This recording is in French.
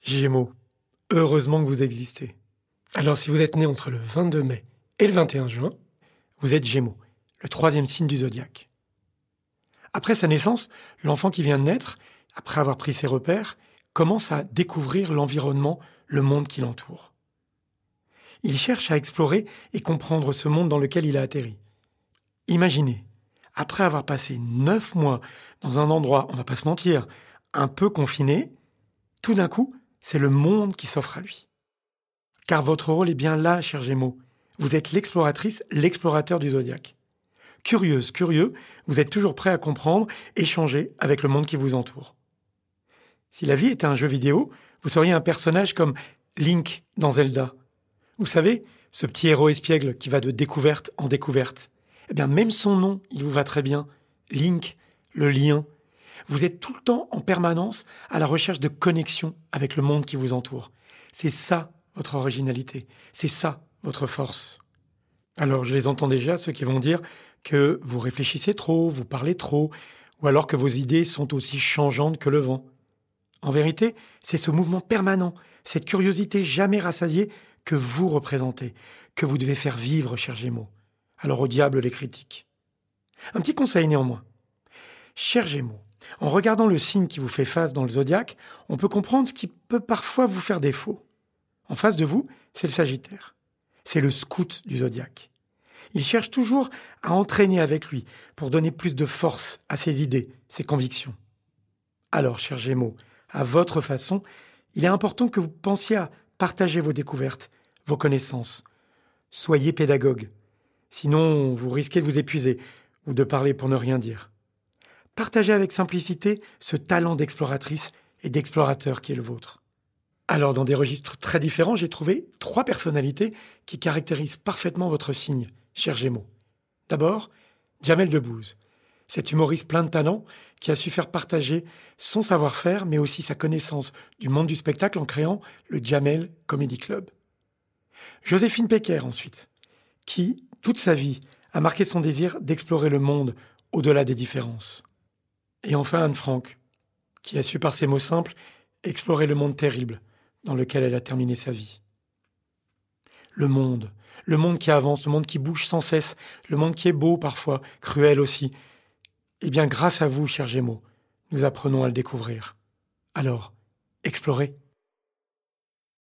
Gémeaux, heureusement que vous existez. Alors si vous êtes né entre le 22 mai et le 21 juin, vous êtes Gémeaux, le troisième signe du zodiaque. Après sa naissance, l'enfant qui vient de naître, après avoir pris ses repères, commence à découvrir l'environnement, le monde qui l'entoure. Il cherche à explorer et comprendre ce monde dans lequel il a atterri. Imaginez, après avoir passé neuf mois dans un endroit, on va pas se mentir, un peu confiné, tout d'un coup, c'est le monde qui s'offre à lui. Car votre rôle est bien là, cher Gémeaux. Vous êtes l'exploratrice, l'explorateur du zodiaque. Curieuse, curieux, vous êtes toujours prêt à comprendre, échanger avec le monde qui vous entoure. Si la vie était un jeu vidéo, vous seriez un personnage comme Link dans Zelda. Vous savez, ce petit héros espiègle qui va de découverte en découverte. Eh même son nom, il vous va très bien. Link, le lien. Vous êtes tout le temps en permanence à la recherche de connexion avec le monde qui vous entoure. C'est ça votre originalité. C'est ça votre force. Alors, je les entends déjà, ceux qui vont dire que vous réfléchissez trop, vous parlez trop, ou alors que vos idées sont aussi changeantes que le vent. En vérité, c'est ce mouvement permanent, cette curiosité jamais rassasiée que vous représentez, que vous devez faire vivre, cher Gémeaux. Alors au diable les critiques. Un petit conseil néanmoins. Cher Gémeaux, en regardant le signe qui vous fait face dans le zodiaque, on peut comprendre ce qui peut parfois vous faire défaut. En face de vous, c'est le Sagittaire. C'est le scout du zodiaque. Il cherche toujours à entraîner avec lui pour donner plus de force à ses idées, ses convictions. Alors, cher Gémeaux, à votre façon, il est important que vous pensiez à partager vos découvertes, vos connaissances. Soyez pédagogue. Sinon, vous risquez de vous épuiser ou de parler pour ne rien dire. Partagez avec simplicité ce talent d'exploratrice et d'explorateur qui est le vôtre. Alors, dans des registres très différents, j'ai trouvé trois personnalités qui caractérisent parfaitement votre signe, cher Gémeaux. D'abord, Jamel Debbouze, cet humoriste plein de talent qui a su faire partager son savoir-faire, mais aussi sa connaissance du monde du spectacle en créant le Jamel Comedy Club. Joséphine Pecker, ensuite, qui, toute sa vie, a marqué son désir d'explorer le monde au-delà des différences. Et enfin Anne Frank, qui a su par ses mots simples explorer le monde terrible dans lequel elle a terminé sa vie. Le monde, le monde qui avance, le monde qui bouge sans cesse, le monde qui est beau parfois, cruel aussi. Eh bien, grâce à vous, chers Gémeaux, nous apprenons à le découvrir. Alors, explorez.